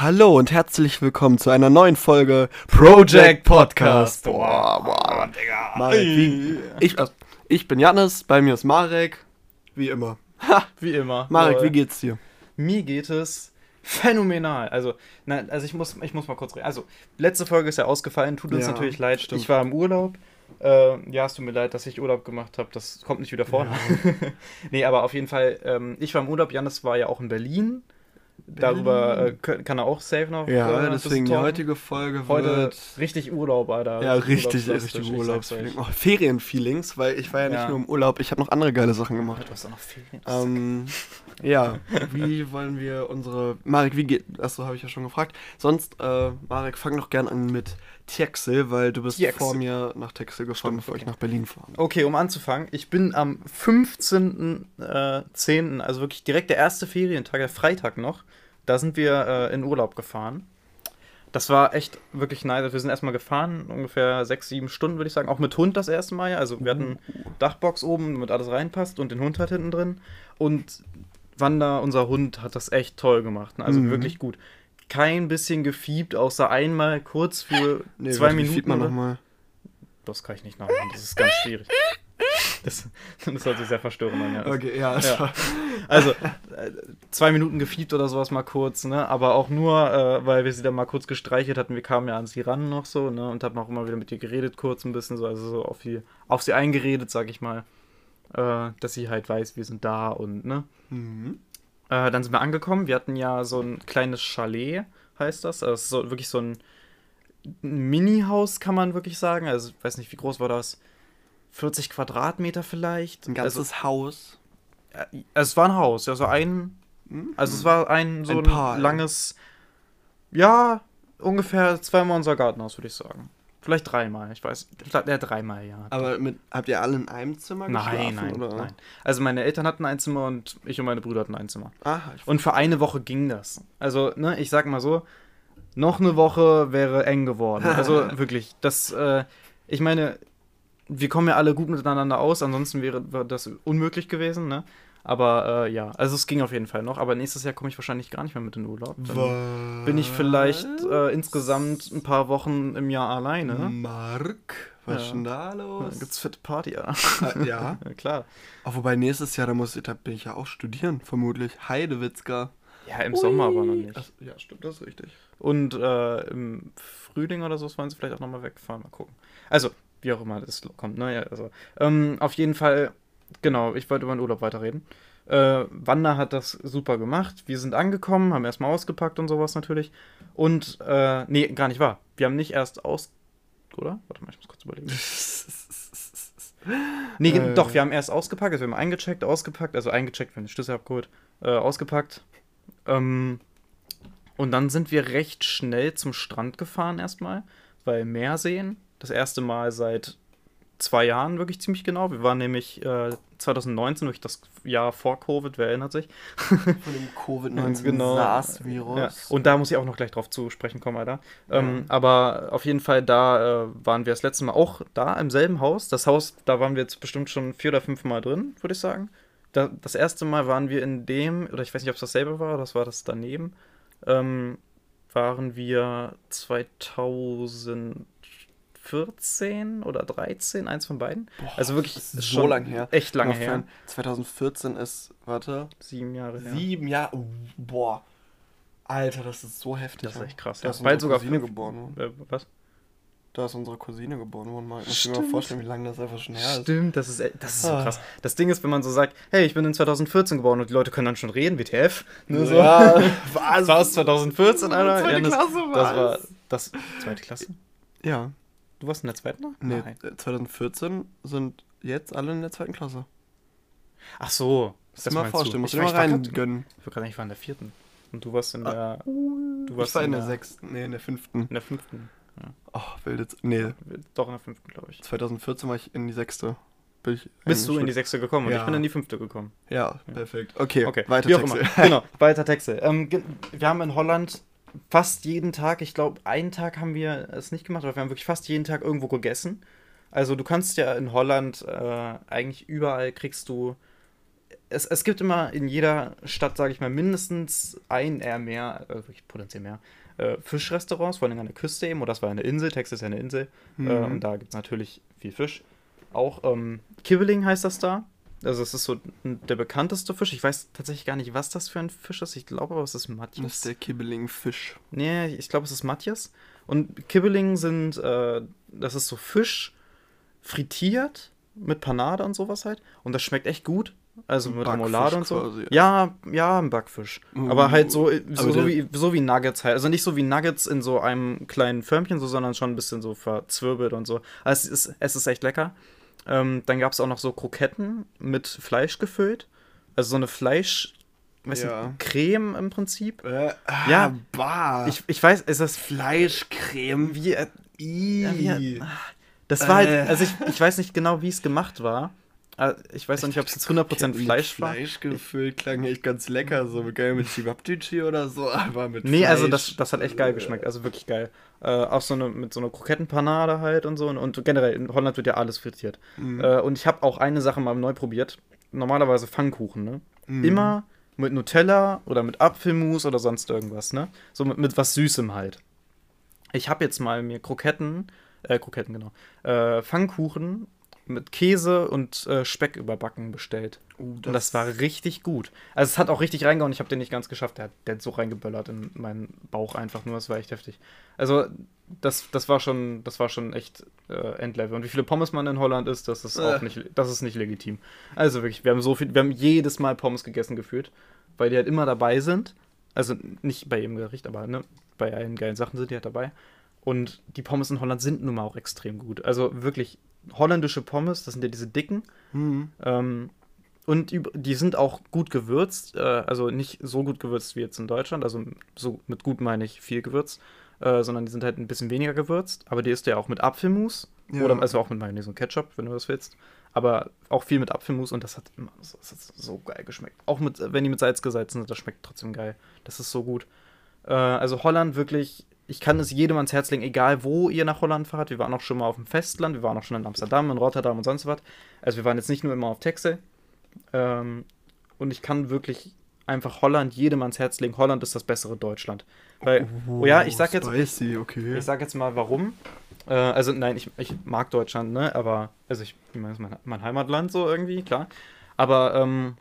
Hallo und herzlich willkommen zu einer neuen Folge Project Podcast. Boah, boah, Digga. Marek, wie, ich, also, ich bin Janis, bei mir ist Marek, wie immer. Ha, wie immer. Marek, Lol. wie geht's dir? Mir geht es phänomenal. Also, nein, also ich muss, ich muss mal kurz reden. Also, letzte Folge ist ja ausgefallen, tut uns ja, natürlich leid. Stimmt. Ich war im Urlaub. Äh, ja, es tut mir leid, dass ich Urlaub gemacht habe. Das kommt nicht wieder vor. Nee, aber auf jeden Fall, ähm, ich war im Urlaub. Janis war ja auch in Berlin. Darüber äh, kann er auch safe noch. Ja, äh, deswegen die heutige Folge Heute wird richtig Urlaub, Alter. Ja, richtig, richtig Urlaubsfeeling. Oh, Ferienfeelings, weil ich war ja nicht ja. nur im Urlaub, ich habe noch andere geile Sachen gemacht. Du hast auch noch Ferien. Ähm, ja, wie wollen wir unsere. Marek, wie geht. Achso, habe ich ja schon gefragt. Sonst, äh, Marek, fang doch gern an mit Texel, weil du bist Texel. vor mir nach Texel gefahren, bevor okay. ich nach Berlin fahre. Okay, um anzufangen, ich bin am 15.10., äh, also wirklich direkt der erste Ferientag, der Freitag noch, da sind wir äh, in Urlaub gefahren. Das war echt wirklich nice. Wir sind erstmal gefahren, ungefähr sechs, sieben Stunden, würde ich sagen. Auch mit Hund das erste Mal. Also wir hatten uh. Dachbox oben, damit alles reinpasst und den Hund halt hinten drin. Und Wanda, unser Hund, hat das echt toll gemacht. Ne? Also mhm. wirklich gut kein bisschen gefiebt, außer einmal kurz für nee, zwei Minuten. Man noch mal. Das kann ich nicht nachmachen, das ist ganz schwierig. Das, das hört sich sehr verstörend an. Ja. Okay, ja. ja. Also, äh, zwei Minuten gefiebt oder sowas mal kurz, ne? Aber auch nur, äh, weil wir sie dann mal kurz gestreichelt hatten. Wir kamen ja an sie ran noch so, ne? Und haben auch immer wieder mit ihr geredet, kurz ein bisschen so, also so auf, die, auf sie eingeredet, sag ich mal. Äh, dass sie halt weiß, wir sind da und, ne? Mhm. Äh, dann sind wir angekommen. Wir hatten ja so ein kleines Chalet, heißt das. Also so, wirklich so ein Mini-Haus, kann man wirklich sagen. Also, ich weiß nicht, wie groß war das? 40 Quadratmeter vielleicht. Ein ganzes also, Haus. Äh, es war ein Haus, also ein. Mhm. Also, es war ein so ein, ein langes. Ja, ungefähr zweimal unser Gartenhaus, würde ich sagen. Vielleicht dreimal, ich weiß. Ich glaube, ja, dreimal, ja. Aber mit, habt ihr alle in einem Zimmer nein, Nein, oder? nein. Also meine Eltern hatten ein Zimmer und ich und meine Brüder hatten ein Zimmer. Aha, und für eine Woche ging das. Also, ne, ich sag mal so, noch eine Woche wäre eng geworden. Also wirklich, das, äh, ich meine, wir kommen ja alle gut miteinander aus, ansonsten wäre das unmöglich gewesen, ne? Aber äh, ja, also es ging auf jeden Fall noch. Aber nächstes Jahr komme ich wahrscheinlich gar nicht mehr mit in den Urlaub. Dann Was? bin ich vielleicht äh, insgesamt ein paar Wochen im Jahr alleine. Mark, was ist denn da los? Da gibt's fette Party, ja. Äh, ja? ja, klar. Auch wobei nächstes Jahr, da, muss ich, da bin ich ja auch studieren, vermutlich. Heidewitzka. Ja, im Ui. Sommer aber noch nicht. Also, ja, stimmt, das ist richtig. Und äh, im Frühling oder so wollen sie vielleicht auch nochmal wegfahren. Mal gucken. Also, wie auch immer das kommt. Ne? Ja, also, ähm, auf jeden Fall Genau, ich wollte über den Urlaub weiterreden. Äh, Wanda hat das super gemacht. Wir sind angekommen, haben erstmal ausgepackt und sowas natürlich. Und, äh, nee, gar nicht wahr. Wir haben nicht erst aus. Oder? Warte mal, ich muss kurz überlegen. nee, äh. doch, wir haben erst ausgepackt. Also wir haben eingecheckt, ausgepackt. Also eingecheckt, wenn ich Schlüssel abgeholt. Äh, ausgepackt. Ähm, und dann sind wir recht schnell zum Strand gefahren erstmal, weil Meer sehen. Das erste Mal seit zwei Jahren wirklich ziemlich genau. Wir waren nämlich äh, 2019, durch das Jahr vor Covid, wer erinnert sich? Von dem Covid-19 genau. SARS-Virus. Ja. Und da muss ich auch noch gleich drauf zu sprechen kommen, Alter. Ja. Ähm, aber auf jeden Fall, da äh, waren wir das letzte Mal auch da im selben Haus. Das Haus, da waren wir jetzt bestimmt schon vier oder fünf Mal drin, würde ich sagen. Da, das erste Mal waren wir in dem, oder ich weiß nicht, ob es dasselbe war, oder das war das daneben, ähm, waren wir 2000 14 oder 13, eins von beiden. Boah, also wirklich ist so lang her. Echt lange her. 2014 ist, warte. Sieben Jahre her. Sieben Jahre. Oh, boah. Alter, das ist so heftig. Das ist echt krass. Da ist unsere sogar Cousine geboren Äh, was? Da ist unsere Cousine geboren worden. Man muss mir mal vorstellen, wie lange das einfach schon her ist. Stimmt, das ist, das ist so ah. krass. Das Ding ist, wenn man so sagt, hey, ich bin in 2014 geboren und die Leute können dann schon reden, WTF. Ne, so. Ja, was? War es 2014, Alter? Zweite ja, das, Klasse war Das war das zweite Klasse? Ja. Du warst in der zweiten noch? Nee, Nein. 2014 sind jetzt alle in der zweiten Klasse. Ach so. Das ist mal vorstellen, muss ich mal rein gönnen. Ich war gerade nicht, ich war in der vierten. Und du warst in ah, der. du warst ich war in, in der, der sechsten, nee, in der fünften. In der fünften. Ja. Oh, wilde. Nee. Doch, in der fünften, glaube ich. 2014 war ich in die sechste. Bist du in die sechste gekommen und ja. ich bin in die fünfte gekommen. Ja, perfekt. Okay, okay. weiter Texte. genau, weiter Texte. Ähm, wir haben in Holland fast jeden Tag, ich glaube, einen Tag haben wir es nicht gemacht, aber wir haben wirklich fast jeden Tag irgendwo gegessen. Also du kannst ja in Holland äh, eigentlich überall kriegst du es, es gibt immer in jeder Stadt, sage ich mal, mindestens ein, eher mehr, äh, potenziell mehr, äh, Fischrestaurants, vor allem an der Küste eben, oder das war eine Insel, Texas ist ja eine Insel, mhm. äh, und da gibt es natürlich viel Fisch. Auch ähm, Kibbeling heißt das da. Also es ist so der bekannteste Fisch. Ich weiß tatsächlich gar nicht, was das für ein Fisch ist. Ich glaube aber, es ist Matjes. Das ist der Kibbeling-Fisch. Nee, ich glaube, es ist Matjes. Und Kibbeling sind, äh, das ist so Fisch frittiert mit Panade und sowas halt. Und das schmeckt echt gut. Also mit Remoulade und so. Quasi. Ja, ja, ein Backfisch. Uh, aber halt so, so, so, wie, so wie Nuggets halt. Also nicht so wie Nuggets in so einem kleinen Förmchen, so, sondern schon ein bisschen so verzwirbelt und so. Also es ist, es ist echt lecker. Ähm, dann gab es auch noch so Kroketten mit Fleisch gefüllt. Also so eine Fleisch, weiß ja. nicht, Creme im Prinzip. Äh, ah, ja, bah. Ich, ich weiß, ist das Fleischcreme? Wie, äh, ja, wie, das war halt, äh. halt, also ich, ich weiß nicht genau, wie es gemacht war. Ah, ich weiß noch nicht, ob es jetzt 100% Fleisch war. Fleisch gefüllt klang echt ganz lecker, so geil mit Chibabchichi oder so, aber mit Nee, also Fleisch. also das, das hat echt geil geschmeckt, also wirklich geil. Äh, auch so eine, mit so einer Krokettenpanade halt und so und, und generell in Holland wird ja alles frittiert. Mhm. Äh, und ich habe auch eine Sache mal neu probiert. Normalerweise Pfannkuchen, ne? Mhm. Immer mit Nutella oder mit Apfelmus oder sonst irgendwas, ne? So mit, mit was Süßem halt. Ich habe jetzt mal mir Kroketten, äh, Kroketten genau, äh, Pfannkuchen mit Käse und äh, Speck überbacken bestellt. Uh, das und das war richtig gut. Also es hat auch richtig reingehauen. Ich habe den nicht ganz geschafft. Der hat, der hat so reingeböllert in meinen Bauch einfach nur. Das war echt heftig. Also das, das war schon, das war schon echt äh, Endlevel. Und wie viele Pommes man in Holland isst, das ist äh. auch nicht, das ist nicht legitim. Also wirklich, wir haben so viel, wir haben jedes Mal Pommes gegessen gefühlt, weil die halt immer dabei sind. Also nicht bei jedem Gericht, aber ne, bei allen geilen Sachen sind die halt dabei. Und die Pommes in Holland sind nun mal auch extrem gut. Also wirklich holländische Pommes, das sind ja diese dicken. Mhm. Ähm, und die sind auch gut gewürzt, äh, also nicht so gut gewürzt wie jetzt in Deutschland, also so mit gut meine ich viel gewürzt, äh, sondern die sind halt ein bisschen weniger gewürzt, aber die isst ja auch mit Apfelmus ja. oder also auch mit Mayonnaise und Ketchup, wenn du das willst. Aber auch viel mit Apfelmus und das hat immer das hat so geil geschmeckt. Auch mit, wenn die mit Salz gesalzen sind, das schmeckt trotzdem geil. Das ist so gut. Äh, also Holland wirklich ich kann es jedem ans Herz legen, egal wo ihr nach Holland fahrt. Wir waren auch schon mal auf dem Festland, wir waren auch schon in Amsterdam, in Rotterdam und sonst was. Also wir waren jetzt nicht nur immer auf Texel. Ähm, und ich kann wirklich einfach Holland jedem ans Herz legen. Holland ist das bessere Deutschland. Weil, oh, oh ja, ich sag jetzt, spicy, okay. ich sag jetzt mal, warum. Äh, also nein, ich, ich mag Deutschland, ne? Aber also ich, ich meine, es ist mein, mein Heimatland so irgendwie, klar. Aber ähm,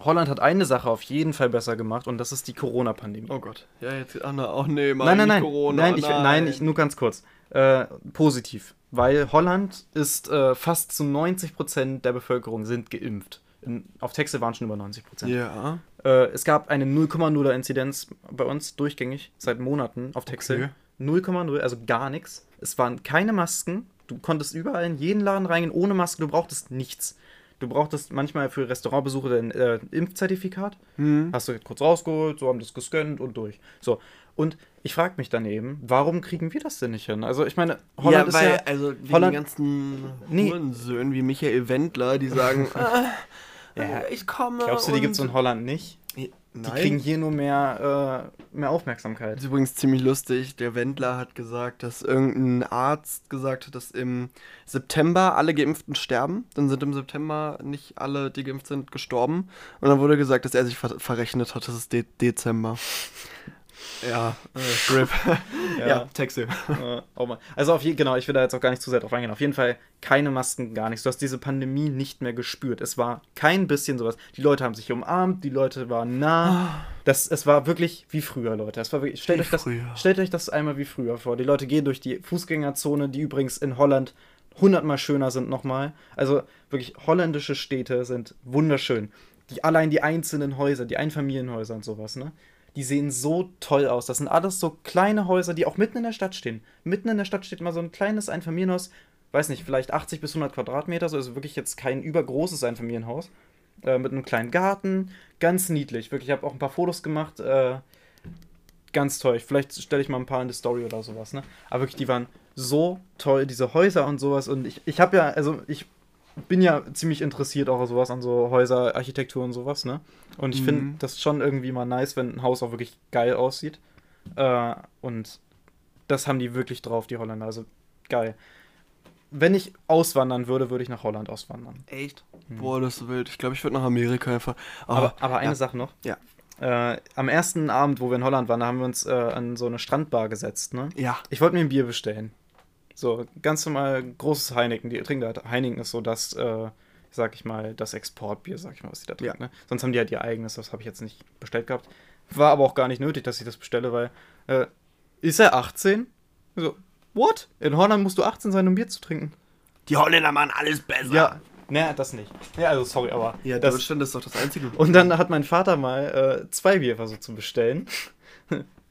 Holland hat eine Sache auf jeden Fall besser gemacht und das ist die Corona-Pandemie. Oh Gott. Ja, jetzt Anna, oh nee, nein, nein, nein, Corona. Nein, ich, nein. nein ich, nur ganz kurz. Äh, positiv. Weil Holland ist äh, fast zu 90 Prozent der Bevölkerung sind geimpft. In, auf Texte waren schon über 90 Prozent. Ja. Äh, es gab eine 0,0er Inzidenz bei uns durchgängig seit Monaten auf Texte. Okay. 0,0, also gar nichts. Es waren keine Masken. Du konntest überall in jeden Laden reingehen ohne Maske. Du brauchtest nichts. Du brauchtest manchmal für Restaurantbesuche dein äh, Impfzertifikat. Mhm. Hast du kurz rausgeholt, so haben das gescannt und durch. So. Und ich frage mich dann eben, warum kriegen wir das denn nicht hin? Also ich meine, Holland ja, weil, ist ja... Also wegen Holland, die ganzen nee. Hurensöhnen wie Michael Wendler, die sagen, ah, ja, ich komme Glaubst du, die gibt es in Holland nicht? Nein. Die kriegen hier nur mehr, äh, mehr Aufmerksamkeit. Das ist übrigens ziemlich lustig. Der Wendler hat gesagt, dass irgendein Arzt gesagt hat, dass im September alle Geimpften sterben. Dann sind im September nicht alle, die geimpft sind, gestorben. Und dann wurde gesagt, dass er sich ver verrechnet hat. Das ist De Dezember. Ja, äh, RIP. ja, ja Texte. Äh, oh also auf jeden genau, ich will da jetzt auch gar nicht zu sehr drauf eingehen. Auf jeden Fall keine Masken, gar nichts. Du hast diese Pandemie nicht mehr gespürt. Es war kein bisschen sowas. Die Leute haben sich umarmt, die Leute waren nah. Das, es war wirklich wie früher, Leute. Es war wirklich, stellt, euch das, stellt euch das einmal wie früher vor. Die Leute gehen durch die Fußgängerzone, die übrigens in Holland hundertmal schöner sind nochmal. Also wirklich, holländische Städte sind wunderschön. Die, allein die einzelnen Häuser, die Einfamilienhäuser und sowas, ne? Die sehen so toll aus. Das sind alles so kleine Häuser, die auch mitten in der Stadt stehen. Mitten in der Stadt steht mal so ein kleines Einfamilienhaus, weiß nicht, vielleicht 80 bis 100 Quadratmeter, so also wirklich jetzt kein übergroßes Einfamilienhaus. Äh, mit einem kleinen Garten, ganz niedlich. Wirklich, ich habe auch ein paar Fotos gemacht. Äh, ganz toll. Vielleicht stelle ich mal ein paar in die Story oder sowas, ne? Aber wirklich, die waren so toll, diese Häuser und sowas. Und ich, ich habe ja, also ich bin ja ziemlich interessiert auch sowas an so Häuser, Architektur und sowas, ne? Und ich mhm. finde das schon irgendwie mal nice, wenn ein Haus auch wirklich geil aussieht. Äh, und das haben die wirklich drauf, die Holländer. Also geil. wenn ich auswandern würde, würde ich nach Holland auswandern. Echt? Hm. Boah, das ist wild. Ich glaube, ich würde nach Amerika einfach. Oh, aber, aber eine ja. Sache noch. Ja. Äh, am ersten Abend, wo wir in Holland waren, da haben wir uns äh, an so eine Strandbar gesetzt, ne? Ja. Ich wollte mir ein Bier bestellen. So, ganz normal großes Heineken. Die trinken halt, Heineken ist so das, äh, sag ich mal, das Exportbier, sag ich mal, was die da trinken. Ja. Ne? Sonst haben die halt ihr eigenes, das habe ich jetzt nicht bestellt gehabt. War aber auch gar nicht nötig, dass ich das bestelle, weil, äh, ist er 18? So, what? In Holland musst du 18 sein, um Bier zu trinken. Die Holländer machen alles besser. Ja, naja, das nicht. Ja, also sorry, aber. Ja, das Deutschland ist doch das Einzige. Und dann hat mein Vater mal äh, zwei Bier versucht zu bestellen.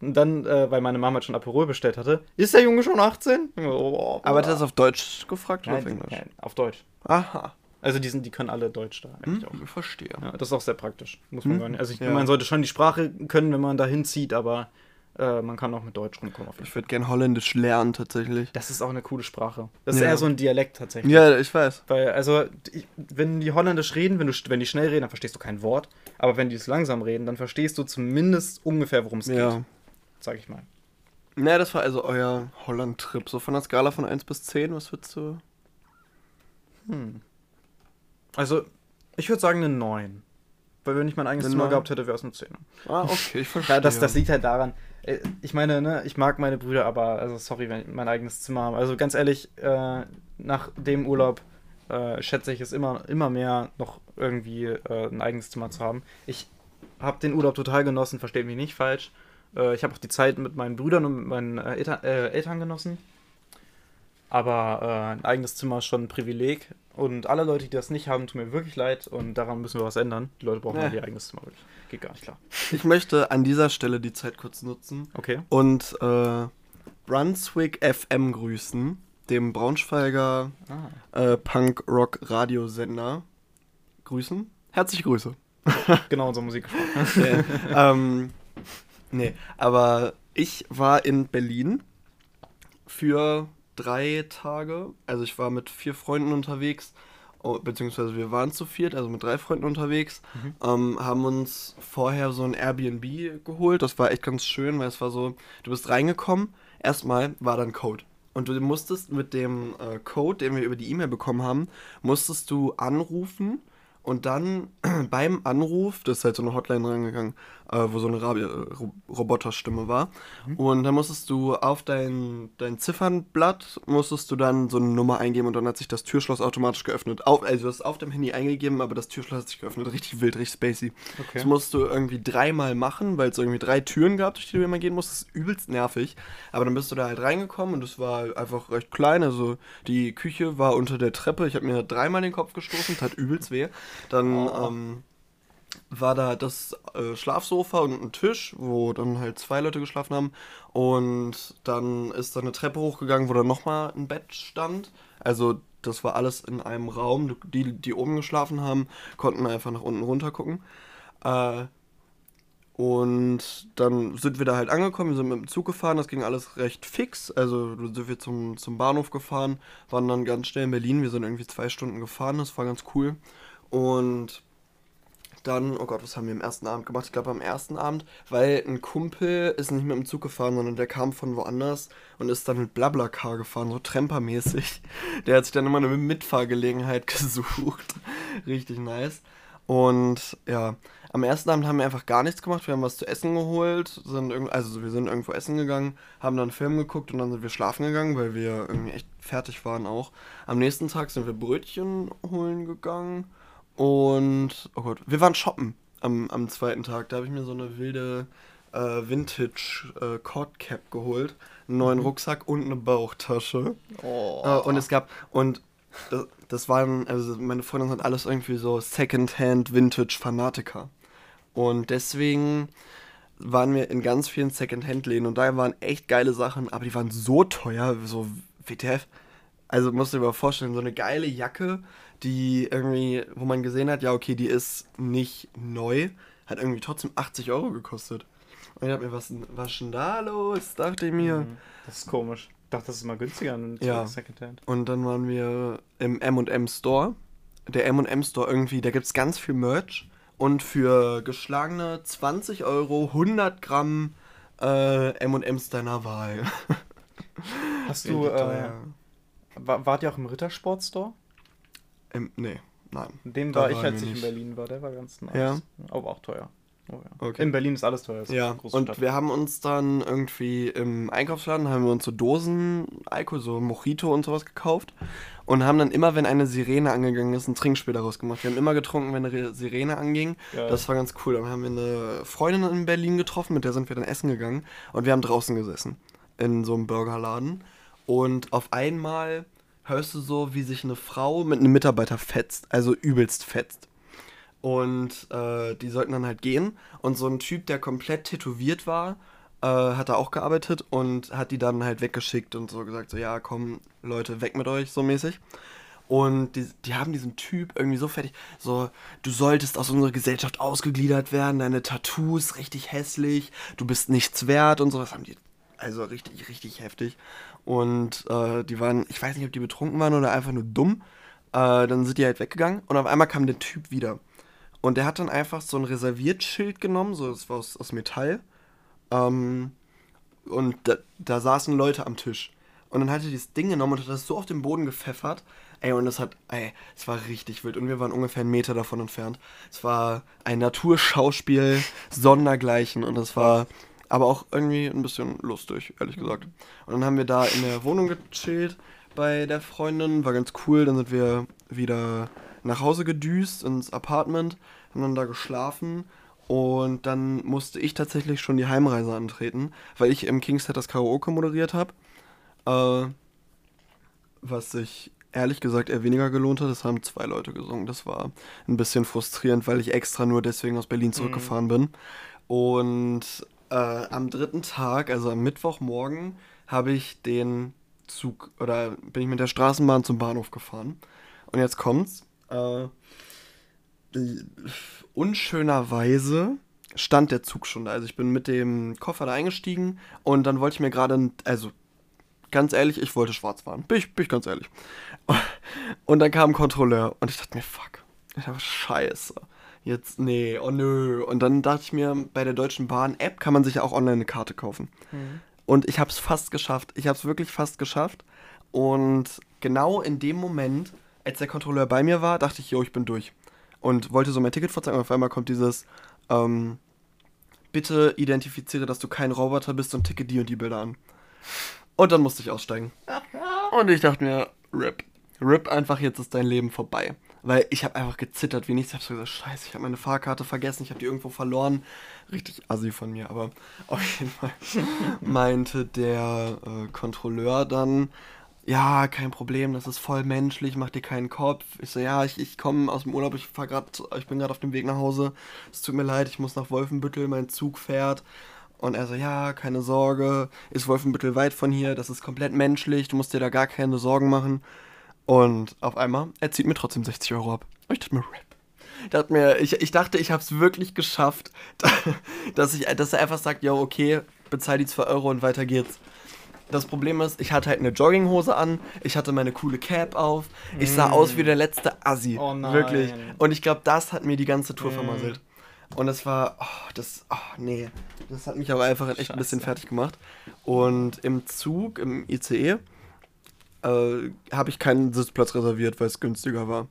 Und dann, äh, weil meine Mama schon Aperol bestellt hatte, ist der Junge schon 18? Oh, aber hat er das auf Deutsch gefragt nein, oder auf Englisch? Nein, auf Deutsch. Aha. Also die, sind, die können alle Deutsch da eigentlich hm, auch. Ich verstehe. Ja, das ist auch sehr praktisch. Muss man hm? gar nicht. Also ich, ja. man sollte schon die Sprache können, wenn man da hinzieht, aber äh, man kann auch mit Deutsch rumkommen. ich würde gerne Holländisch lernen, tatsächlich. Das ist auch eine coole Sprache. Das ist eher so ein Dialekt tatsächlich. Ja, ich weiß. Weil, also, ich, wenn die Holländisch reden, wenn, du, wenn die schnell reden, dann verstehst du kein Wort. Aber wenn die es langsam reden, dann verstehst du zumindest ungefähr, worum es ja. geht. Sag ich mal. Naja, das war also euer Holland-Trip. So von der Skala von 1 bis 10, was würdest du? Hm. Also, ich würde sagen eine 9. Weil wenn ich mein eigenes Zimmer gehabt hätte, wäre es eine 10. Ah, okay, ich verstehe. Ja, das, das liegt halt daran, äh, ich meine, ne, ich mag meine Brüder, aber, also sorry, wenn ich mein eigenes Zimmer habe. Also ganz ehrlich, äh, nach dem Urlaub äh, schätze ich es immer, immer mehr, noch irgendwie äh, ein eigenes Zimmer zu haben. Ich habe den Urlaub total genossen, versteht mich nicht falsch. Äh, ich habe auch die Zeit mit meinen Brüdern und mit meinen äh, Eltern, Eltern genossen. Aber ein eigenes Zimmer ist schon ein Privileg. Und alle Leute, die das nicht haben, tun mir wirklich leid. Und daran müssen wir was ändern. Die Leute brauchen ja. ihr eigenes Zimmer. Wirklich. Geht gar nicht klar. Ich möchte an dieser Stelle die Zeit kurz nutzen. Okay. Und äh, Brunswick FM grüßen. Dem Braunschweiger ah. äh, Punk-Rock-Radiosender. Grüßen. Herzliche Grüße. genau, unser Musik. ja, ähm, nee, aber ich war in Berlin für drei Tage. Also ich war mit vier Freunden unterwegs, oh, beziehungsweise wir waren zu viert, also mit drei Freunden unterwegs, mhm. ähm, haben uns vorher so ein Airbnb geholt. Das war echt ganz schön, weil es war so, du bist reingekommen, erstmal war dann Code. Und du musstest mit dem äh, Code, den wir über die E-Mail bekommen haben, musstest du anrufen und dann beim Anruf, das ist halt so eine Hotline reingegangen, äh, wo so eine Rabi Ro Roboterstimme war. Mhm. Und dann musstest du auf dein, dein Ziffernblatt, musstest du dann so eine Nummer eingeben und dann hat sich das Türschloss automatisch geöffnet. Auf, also du hast auf dem Handy eingegeben, aber das Türschloss hat sich geöffnet. Richtig wild, richtig spacey. Okay. Das musst du irgendwie dreimal machen, weil es irgendwie drei Türen gab, durch die du immer gehen musst. Das ist übelst nervig. Aber dann bist du da halt reingekommen und es war einfach recht klein. Also die Küche war unter der Treppe. Ich habe mir dreimal den Kopf gestoßen, tat übelst weh. Dann oh. ähm, war da das äh, Schlafsofa und ein Tisch, wo dann halt zwei Leute geschlafen haben. Und dann ist da eine Treppe hochgegangen, wo dann nochmal ein Bett stand. Also das war alles in einem Raum. Die, die oben geschlafen haben, konnten einfach nach unten runter gucken. Äh, und dann sind wir da halt angekommen, wir sind mit dem Zug gefahren, das ging alles recht fix. Also sind wir zum, zum Bahnhof gefahren, waren dann ganz schnell in Berlin. Wir sind irgendwie zwei Stunden gefahren, das war ganz cool. Und dann, oh Gott, was haben wir am ersten Abend gemacht? Ich glaube am ersten Abend, weil ein Kumpel ist nicht mit dem Zug gefahren, sondern der kam von woanders und ist dann mit Blablacar gefahren, so Trempermäßig. Der hat sich dann immer eine Mitfahrgelegenheit gesucht. Richtig nice. Und ja, am ersten Abend haben wir einfach gar nichts gemacht. Wir haben was zu essen geholt, sind also wir sind irgendwo essen gegangen, haben dann einen Film geguckt und dann sind wir schlafen gegangen, weil wir irgendwie echt fertig waren auch. Am nächsten Tag sind wir Brötchen holen gegangen und, oh Gott, wir waren shoppen am, am zweiten Tag. Da habe ich mir so eine wilde äh, Vintage äh, Cord Cap geholt, einen neuen mhm. Rucksack und eine Bauchtasche. Oh. Äh, und es gab, und das, das waren, also meine Freunde sind alles irgendwie so Secondhand Vintage Fanatiker. Und deswegen waren wir in ganz vielen Secondhand-Läden und da waren echt geile Sachen, aber die waren so teuer, so WTF. Also musst du dir mal vorstellen, so eine geile Jacke die irgendwie, wo man gesehen hat, ja, okay, die ist nicht neu, hat irgendwie trotzdem 80 Euro gekostet. Und ich hab mir, was, was ist denn da los? Dachte ich mir. Mhm. Das ist komisch. Ich dachte, das ist mal günstiger in ja. Secondhand. Und dann waren wir im MM Store. Der MM Store irgendwie, da gibt es ganz viel Merch. Und für geschlagene 20 Euro 100 Gramm äh, MMs deiner Wahl. Hast du, äh, War, wart ihr auch im Rittersportstore? Im, nee, nein. Den war ich, als ich in Berlin war. Der war ganz nice. Ja. Aber auch teuer. Oh, ja. okay. In Berlin ist alles teuer. Ist ja, und Stadt. wir haben uns dann irgendwie im Einkaufsladen, haben wir uns so Dosen Alkohol, so Mojito und sowas gekauft und haben dann immer, wenn eine Sirene angegangen ist, ein Trinkspiel daraus gemacht. Wir haben immer getrunken, wenn eine Sirene anging. Geil. Das war ganz cool. Dann haben wir eine Freundin in Berlin getroffen, mit der sind wir dann essen gegangen und wir haben draußen gesessen in so einem Burgerladen und auf einmal hörst du so, wie sich eine Frau mit einem Mitarbeiter fetzt, also übelst fetzt. Und äh, die sollten dann halt gehen. Und so ein Typ, der komplett tätowiert war, äh, hat da auch gearbeitet und hat die dann halt weggeschickt und so gesagt, so ja, komm, Leute, weg mit euch, so mäßig. Und die, die haben diesen Typ irgendwie so fertig, so, du solltest aus unserer Gesellschaft ausgegliedert werden, deine Tattoos richtig hässlich, du bist nichts wert und sowas haben die, also richtig, richtig heftig. Und äh, die waren, ich weiß nicht, ob die betrunken waren oder einfach nur dumm. Äh, dann sind die halt weggegangen und auf einmal kam der Typ wieder. Und der hat dann einfach so ein Reserviertschild genommen, so das war aus, aus Metall. Ähm, und da, da, saßen Leute am Tisch. Und dann hat er dieses Ding genommen und hat das so auf den Boden gepfeffert. Ey, und das hat, ey, es war richtig wild. Und wir waren ungefähr einen Meter davon entfernt. Es war ein Naturschauspiel sondergleichen. Und es war aber auch irgendwie ein bisschen lustig, ehrlich gesagt. Und dann haben wir da in der Wohnung gechillt bei der Freundin. War ganz cool. Dann sind wir wieder nach Hause gedüst ins Apartment, haben dann da geschlafen und dann musste ich tatsächlich schon die Heimreise antreten, weil ich im Kingset das Karaoke moderiert habe. Äh, was sich ehrlich gesagt eher weniger gelohnt hat. Es haben zwei Leute gesungen. Das war ein bisschen frustrierend, weil ich extra nur deswegen aus Berlin zurückgefahren mhm. bin. Und äh, am dritten Tag, also am Mittwochmorgen, habe ich den Zug oder bin ich mit der Straßenbahn zum Bahnhof gefahren. Und jetzt kommt's. Äh, unschönerweise stand der Zug schon da. Also ich bin mit dem Koffer da eingestiegen und dann wollte ich mir gerade, also ganz ehrlich, ich wollte schwarz fahren. Bin ich, bin ich ganz ehrlich. Und dann kam ein Kontrolleur und ich dachte mir, fuck. Ich dachte, scheiße. Jetzt, nee, oh nö. Und dann dachte ich mir, bei der Deutschen Bahn-App kann man sich ja auch online eine Karte kaufen. Mhm. Und ich habe es fast geschafft. Ich habe es wirklich fast geschafft. Und genau in dem Moment als der Kontrolleur bei mir war, dachte ich, jo, ich bin durch. Und wollte so mein Ticket vorzeigen und auf einmal kommt dieses, ähm, bitte identifiziere, dass du kein Roboter bist und ticke die und die Bilder an. Und dann musste ich aussteigen. Und ich dachte mir, RIP. RIP einfach, jetzt ist dein Leben vorbei. Weil ich habe einfach gezittert wie nichts. Ich habe so gesagt, scheiße, ich habe meine Fahrkarte vergessen, ich habe die irgendwo verloren. Richtig assi von mir, aber auf jeden Fall meinte der äh, Kontrolleur dann, ja, kein Problem, das ist voll menschlich, mach dir keinen Kopf. Ich so, ja, ich, ich komme aus dem Urlaub, ich fahr grad, ich bin gerade auf dem Weg nach Hause. Es tut mir leid, ich muss nach Wolfenbüttel, mein Zug fährt. Und er so, ja, keine Sorge, ist Wolfenbüttel weit von hier, das ist komplett menschlich, du musst dir da gar keine Sorgen machen. Und auf einmal, er zieht mir trotzdem 60 Euro ab. Und ich dachte mir, Rap. Ich dachte, mir, ich, ich dachte, ich habe es wirklich geschafft, dass, ich, dass er einfach sagt, ja, okay, bezahl die 2 Euro und weiter geht's. Das Problem ist, ich hatte halt eine Jogginghose an, ich hatte meine coole Cap auf, ich sah mm. aus wie der letzte Assi. Oh nein. Wirklich. Und ich glaube, das hat mir die ganze Tour mm. vermasselt. Und das war, oh, das, oh, nee. Das hat mich aber einfach echt Scheiße. ein bisschen fertig gemacht. Und im Zug, im ICE, äh, habe ich keinen Sitzplatz reserviert, weil es günstiger war.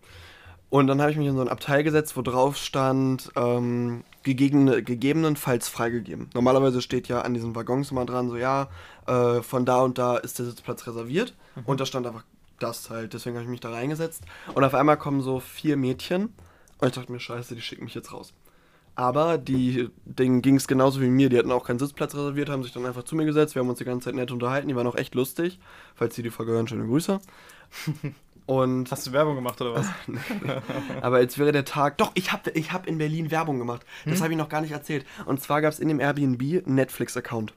Und dann habe ich mich in so ein Abteil gesetzt, wo drauf stand, ähm, gegebene, gegebenenfalls freigegeben. Normalerweise steht ja an diesen Waggons immer dran, so ja, äh, von da und da ist der Sitzplatz reserviert. Mhm. Und da stand einfach das halt. Deswegen habe ich mich da reingesetzt. Und auf einmal kommen so vier Mädchen. Und ich dachte mir, scheiße, die schicken mich jetzt raus. Aber die, denen ging es genauso wie mir. Die hatten auch keinen Sitzplatz reserviert, haben sich dann einfach zu mir gesetzt. Wir haben uns die ganze Zeit nett unterhalten. Die waren auch echt lustig. Falls sie die Folge hören, schöne Grüße. Und Hast du Werbung gemacht oder was? Aber jetzt wäre der Tag. Doch, ich habe ich hab in Berlin Werbung gemacht. Das hm? habe ich noch gar nicht erzählt. Und zwar gab es in dem Airbnb einen Netflix-Account.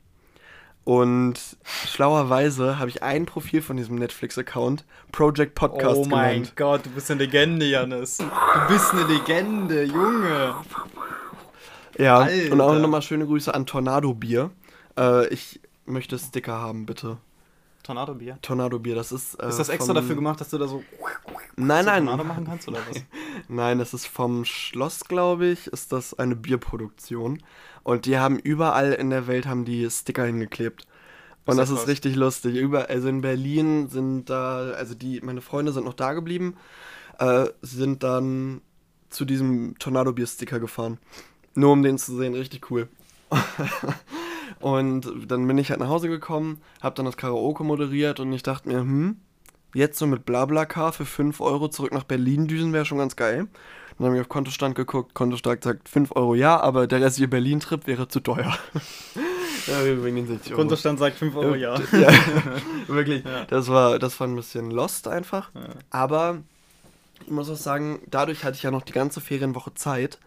Und schlauerweise habe ich ein Profil von diesem Netflix-Account, Project Podcast, Oh mein genannt. Gott, du bist eine Legende, Janis. Du bist eine Legende, Junge. Ja, Alter. und auch nochmal schöne Grüße an Tornado Bier. Äh, ich möchte Sticker haben, bitte. Tornado Bier? Tornado Bier, das ist. Äh, ist das extra dafür gemacht, dass du da so. Nein, nein. Tornado machen kannst oder was? nein, das ist vom Schloss, glaube ich, ist das eine Bierproduktion. Und die haben überall in der Welt haben die Sticker hingeklebt. Und das ist richtig lustig. Über, also in Berlin sind da, also die, meine Freunde sind noch da geblieben, äh, sind dann zu diesem Tornado-Bier-Sticker gefahren. Nur um den zu sehen, richtig cool. und dann bin ich halt nach Hause gekommen, hab dann das Karaoke moderiert und ich dachte mir, hm, jetzt so mit Blablacar für 5 Euro zurück nach Berlin düsen wäre schon ganz geil. Dann habe ich auf Kontostand geguckt, Kontostand sagt 5 Euro ja, aber der restliche Berlin-Trip wäre zu teuer. ja, wegen 60 Euro. Kontostand sagt 5 Euro ja. ja. Wirklich, ja. Das, war, das war ein bisschen lost einfach. Ja. Aber ich muss auch sagen, dadurch hatte ich ja noch die ganze Ferienwoche Zeit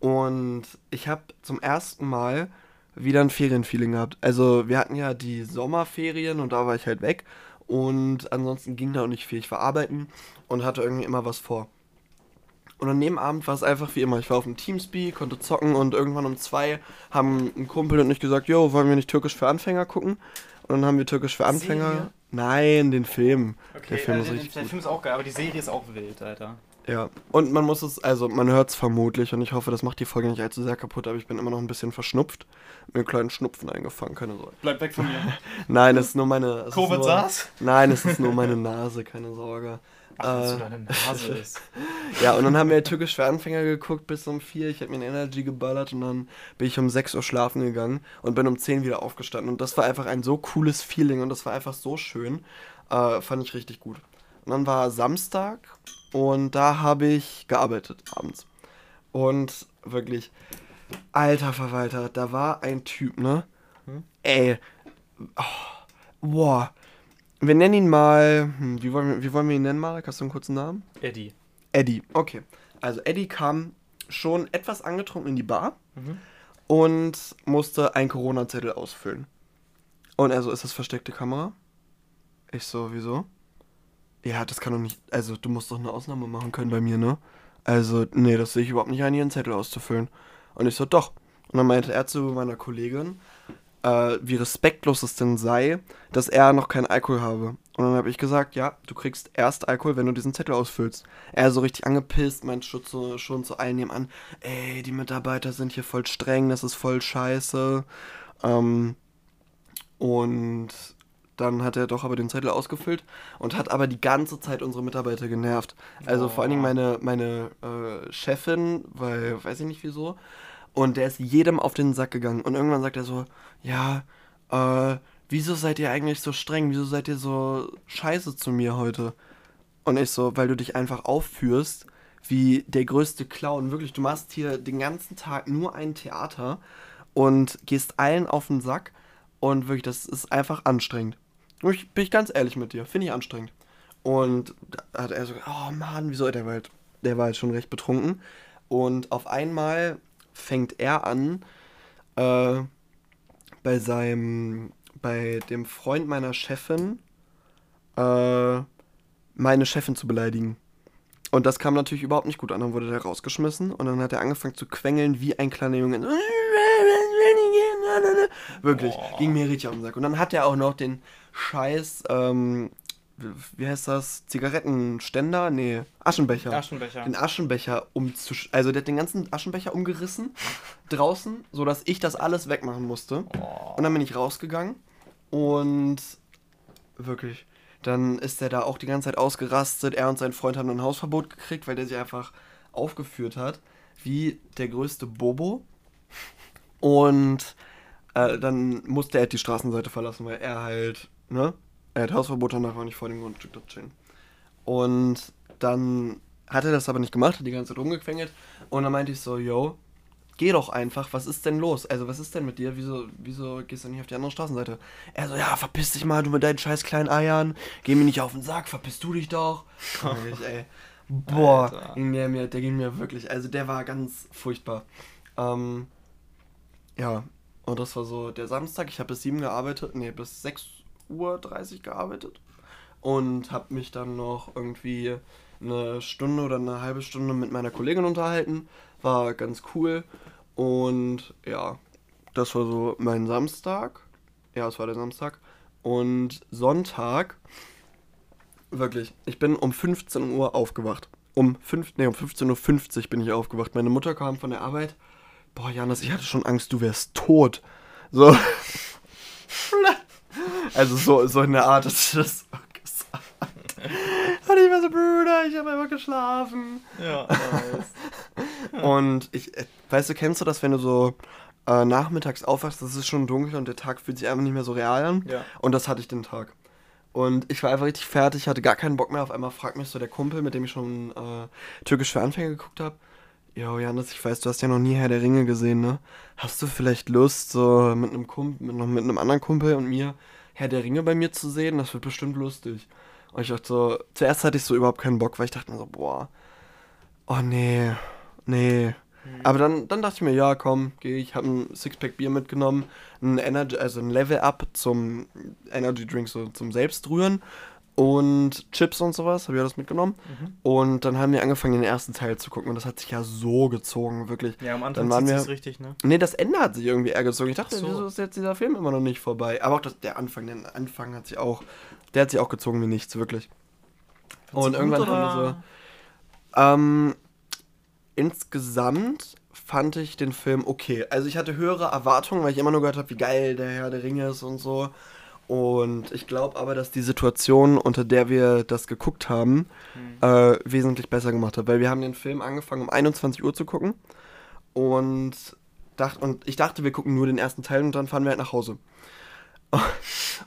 und ich habe zum ersten Mal wieder ein Ferienfeeling gehabt. Also wir hatten ja die Sommerferien und da war ich halt weg und ansonsten ging da auch nicht viel. Ich war arbeiten und hatte irgendwie immer was vor. Und an dem Abend war es einfach wie immer. Ich war auf dem Teamspeak, konnte zocken und irgendwann um zwei haben ein Kumpel und ich gesagt, jo, wollen wir nicht Türkisch für Anfänger gucken? Und dann haben wir Türkisch für Anfänger. Serie? Nein, den Film. Okay, der Film, äh, ist, richtig der Film ist auch geil, aber die Serie ist auch wild, Alter. Ja, und man muss es, also man hört es vermutlich und ich hoffe, das macht die Folge nicht allzu sehr kaputt, aber ich bin immer noch ein bisschen verschnupft. Mit einem kleinen Schnupfen eingefangen, keine Sorge. Bleib weg von mir. Nein, es ist nur meine. Covid saß? Nein, es ist nur meine Nase, keine Sorge. Ach, äh, deine Nase ist. ja, und dann haben wir Türkisch für Anfänger geguckt bis um vier. Ich habe mir ein Energy geballert und dann bin ich um 6 Uhr schlafen gegangen und bin um 10 wieder aufgestanden. Und das war einfach ein so cooles Feeling und das war einfach so schön. Äh, fand ich richtig gut. Und dann war Samstag und da habe ich gearbeitet abends. Und wirklich, alter Verwalter, da war ein Typ, ne? Hm? Ey, oh, boah, wir nennen ihn mal. Hm, wie, wollen wir, wie wollen wir ihn nennen, Marek? Hast du einen kurzen Namen? Eddie. Eddie, okay. Also Eddie kam schon etwas angetrunken in die Bar mhm. und musste einen Corona-Zettel ausfüllen. Und er so, ist das versteckte Kamera? Ich so, wieso? Ja, das kann doch nicht. Also, du musst doch eine Ausnahme machen können bei mir, ne? Also, nee, das sehe ich überhaupt nicht ein, hier einen Zettel auszufüllen. Und ich so, doch. Und dann meinte er zu meiner Kollegin, äh, wie respektlos es denn sei, dass er noch keinen Alkohol habe. Und dann habe ich gesagt, ja, du kriegst erst Alkohol, wenn du diesen Zettel ausfüllst. Er so richtig angepisst, meint schon zu, schon zu allen nebenan, ey, die Mitarbeiter sind hier voll streng, das ist voll scheiße. Ähm, und dann hat er doch aber den Zettel ausgefüllt und hat aber die ganze Zeit unsere Mitarbeiter genervt. Also oh. vor allen Dingen meine, meine äh, Chefin, weil, weiß ich nicht wieso, und der ist jedem auf den Sack gegangen. Und irgendwann sagt er so, ja, äh, wieso seid ihr eigentlich so streng? Wieso seid ihr so scheiße zu mir heute? Und ich so, weil du dich einfach aufführst wie der größte Clown. Wirklich, du machst hier den ganzen Tag nur ein Theater und gehst allen auf den Sack. Und wirklich, das ist einfach anstrengend. Ich, bin ich ganz ehrlich mit dir, finde ich anstrengend. Und da hat er so, oh Mann, wieso? Der war halt, der war halt schon recht betrunken. Und auf einmal fängt er an, äh, bei seinem, bei dem Freund meiner Chefin, äh, meine Chefin zu beleidigen. Und das kam natürlich überhaupt nicht gut an. Dann wurde der rausgeschmissen und dann hat er angefangen zu quengeln wie ein kleiner Junge. Wirklich, oh. ging mir richtig auf den Sack. Und dann hat er auch noch den Scheiß ähm, wie heißt das? Zigarettenständer? Nee, Aschenbecher. Aschenbecher. Den Aschenbecher umzusch... Also der hat den ganzen Aschenbecher umgerissen draußen, sodass ich das alles wegmachen musste. Oh. Und dann bin ich rausgegangen und wirklich, dann ist er da auch die ganze Zeit ausgerastet. Er und sein Freund haben ein Hausverbot gekriegt, weil der sich einfach aufgeführt hat wie der größte Bobo. Und äh, dann musste er die Straßenseite verlassen, weil er halt, ne, er hat Hausverbot, danach war nicht vor dem Grundstück dort chillen. Und dann hat er das aber nicht gemacht, hat die ganze Zeit rumgequengelt. Und dann meinte ich so, yo, geh doch einfach, was ist denn los? Also, was ist denn mit dir? Wieso, wieso gehst du nicht auf die andere Straßenseite? Er so, ja, verpiss dich mal, du mit deinen scheiß kleinen Eiern. Geh mir nicht auf den Sack, verpiss du dich doch. ich, ey, boah, ging der, mir, der ging mir wirklich, also der war ganz furchtbar. Ähm, ja, und das war so der Samstag. Ich habe bis sieben gearbeitet, nee, bis sechs Uhr 30 gearbeitet und habe mich dann noch irgendwie eine Stunde oder eine halbe Stunde mit meiner Kollegin unterhalten. War ganz cool. Und ja, das war so mein Samstag. Ja, es war der Samstag. Und Sonntag, wirklich, ich bin um 15 Uhr aufgewacht. Um, 5, nee, um 15.50 Uhr bin ich aufgewacht. Meine Mutter kam von der Arbeit. Boah, Janis, ich hatte schon Angst, du wärst tot. So. Also so, so in der Art, dass du das gesagt Und ich war so, Bruder, ich habe einfach geschlafen. Ja, nice. Und ich, äh, weißt du, kennst du das, wenn du so äh, nachmittags aufwachst, das ist schon dunkel und der Tag fühlt sich einfach nicht mehr so real an? Ja. Und das hatte ich den Tag. Und ich war einfach richtig fertig, hatte gar keinen Bock mehr. Auf einmal fragt mich so der Kumpel, mit dem ich schon äh, Türkisch für Anfänger geguckt habe. Jo, Janis, ich weiß, du hast ja noch nie Herr der Ringe gesehen, ne? Hast du vielleicht Lust, so mit einem Kumpel, mit, mit einem anderen Kumpel und mir Herr der Ringe bei mir zu sehen? Das wird bestimmt lustig. Und ich dachte so, zuerst hatte ich so überhaupt keinen Bock, weil ich dachte mir so, boah, oh nee, nee. Mhm. Aber dann, dann dachte ich mir, ja, komm, geh, ich habe ein Sixpack Bier mitgenommen, ein Energy, also ein Level Up zum Energy Drink, so zum Selbstrühren und Chips und sowas, habe ich alles mitgenommen. Mhm. Und dann haben wir angefangen, den ersten Teil zu gucken und das hat sich ja so gezogen, wirklich. Ja, am Anfang dann waren wir, richtig, ne? Nee, das Ende hat sich irgendwie eher gezogen. Ich dachte, so. wieso ist jetzt dieser Film immer noch nicht vorbei? Aber auch das, der Anfang, der Anfang hat sich auch, der hat sich auch gezogen wie nichts, wirklich. Find's und irgendwann gut, haben wir so. Ähm, insgesamt fand ich den Film okay. Also ich hatte höhere Erwartungen, weil ich immer nur gehört habe, wie geil der Herr der Ringe ist und so. Und ich glaube aber, dass die Situation, unter der wir das geguckt haben, mhm. äh, wesentlich besser gemacht hat. Weil wir haben den Film angefangen um 21 Uhr zu gucken. Und, dacht, und ich dachte, wir gucken nur den ersten Teil und dann fahren wir halt nach Hause.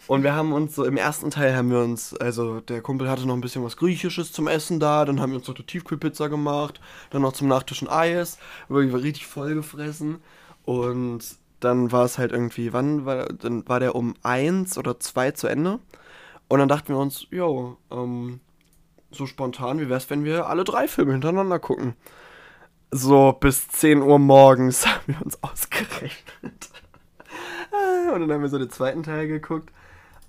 Und wir haben uns so im ersten Teil haben wir uns, also der Kumpel hatte noch ein bisschen was Griechisches zum Essen da, dann haben wir uns noch eine Tiefkühlpizza gemacht, dann noch zum Nachtisch ein Eis, wirklich war richtig voll gefressen. Und dann war es halt irgendwie, wann war, dann war der um eins oder zwei zu Ende. Und dann dachten wir uns, jo, ähm, so spontan, wie wär's, wenn wir alle drei Filme hintereinander gucken? So bis 10 Uhr morgens haben wir uns ausgerechnet. Und dann haben wir so den zweiten Teil geguckt.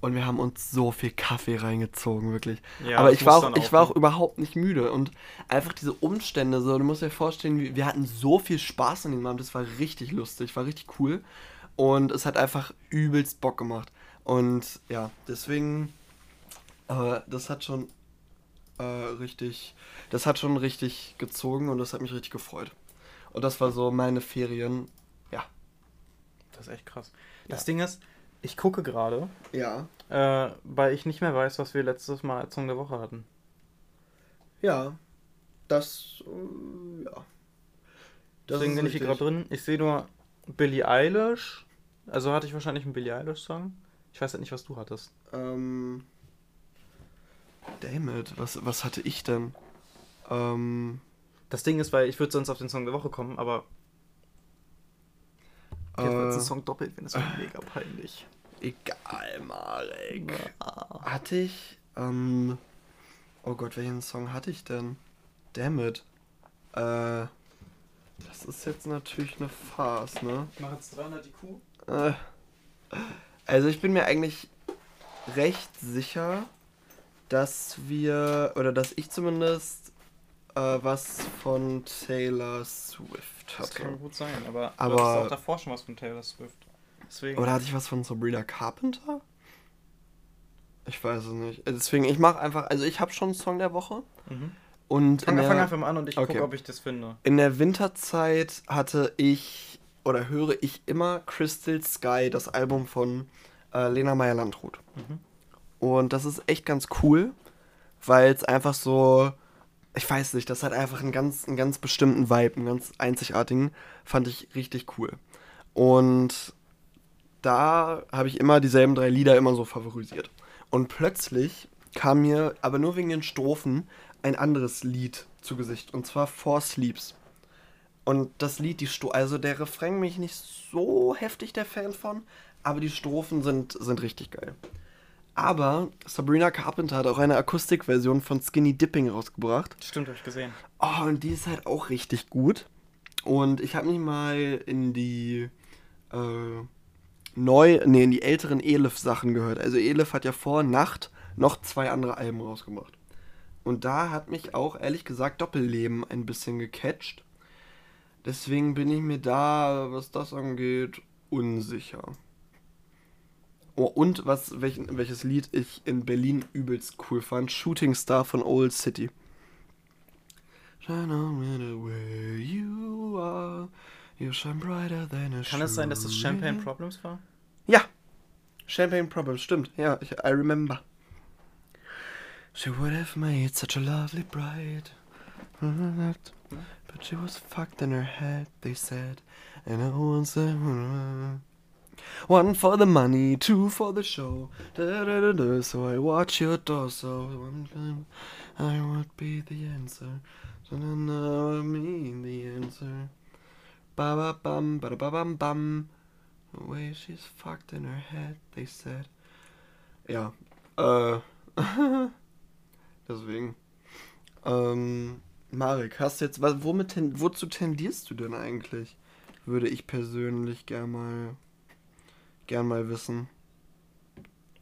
Und wir haben uns so viel Kaffee reingezogen, wirklich. Ja, Aber ich war, auch, ich war auch überhaupt nicht müde. Und einfach diese Umstände, so, du musst dir vorstellen, wir hatten so viel Spaß in dem Abend. Das war richtig lustig, war richtig cool. Und es hat einfach übelst Bock gemacht. Und ja, deswegen, äh, das hat schon äh, richtig, das hat schon richtig gezogen und das hat mich richtig gefreut. Und das war so meine Ferien, ja. Das ist echt krass. Das ja. Ding ist, ich gucke gerade. Ja. Äh, weil ich nicht mehr weiß, was wir letztes Mal als Song der Woche hatten. Ja. Das. Äh, ja. Das Deswegen bin ich hier gerade drin. Ich sehe nur Billie Eilish. Also hatte ich wahrscheinlich einen Billie Eilish-Song. Ich weiß halt nicht, was du hattest. Ähm. Dammit, was, was hatte ich denn? Ähm. Das Ding ist, weil ich würde sonst auf den Song der Woche kommen, aber Jetzt äh, wird Song doppelt, wenn es wäre mega peinlich. Egal, Marek. Ja. Hatte ich. Ähm, oh Gott, welchen Song hatte ich denn? Dammit. Äh. Das ist jetzt natürlich eine Farce, ne? Ich mache jetzt 300 IQ. Äh, also ich bin mir eigentlich recht sicher, dass wir, oder dass ich zumindest äh, was von Taylor Swift hatte. Das kann gut sein, aber, aber du hattest auch davor schon was von Taylor Swift. Deswegen. Oder hatte ich was von Sabrina Carpenter? Ich weiß es nicht. Deswegen, ich mache einfach, also ich habe schon einen Song der Woche. Mhm. Und fang, der, fang einfach mal an und ich okay. gucke, ob ich das finde. In der Winterzeit hatte ich oder höre ich immer Crystal Sky, das Album von äh, Lena Meyer-Landrut. Mhm. Und das ist echt ganz cool, weil es einfach so ich weiß nicht, das hat einfach einen ganz, einen ganz bestimmten Vibe, einen ganz einzigartigen, fand ich richtig cool. Und da habe ich immer dieselben drei Lieder immer so favorisiert. Und plötzlich kam mir, aber nur wegen den Strophen, ein anderes Lied zu Gesicht. Und zwar Four Sleeps. Und das Lied, die Sto also der Refrain bin ich nicht so heftig der Fan von, aber die Strophen sind, sind richtig geil. Aber Sabrina Carpenter hat auch eine Akustikversion von Skinny Dipping rausgebracht. Stimmt, habe ich gesehen. Oh, und die ist halt auch richtig gut. Und ich habe mich mal in die äh, neu, nee, in die älteren Elif-Sachen gehört. Also Elif hat ja vor Nacht noch zwei andere Alben rausgebracht. Und da hat mich auch ehrlich gesagt Doppelleben ein bisschen gecatcht. Deswegen bin ich mir da, was das angeht, unsicher. Oh, und was, welch, welches Lied ich in Berlin übelst cool fand: Shooting Star von Old City. Kann es sein, dass das Champagne Problems war? Ja. Champagne Problems, stimmt. Ja, ich, I remember. She would have made such a lovely bride. But she was fucked in her head, they said. And I was there. One for the money, two for the show. Da, da, da. So I watch your torso. One time I would be the answer. Da, da, I mean the answer. Ba ba bum, ba ba bum bum. The way she's fucked in her head, they said. Ja, äh. Deswegen. Ähm, Marek, hast jetzt, womit, wozu tendierst du denn eigentlich? Würde ich persönlich gern mal, gern mal wissen.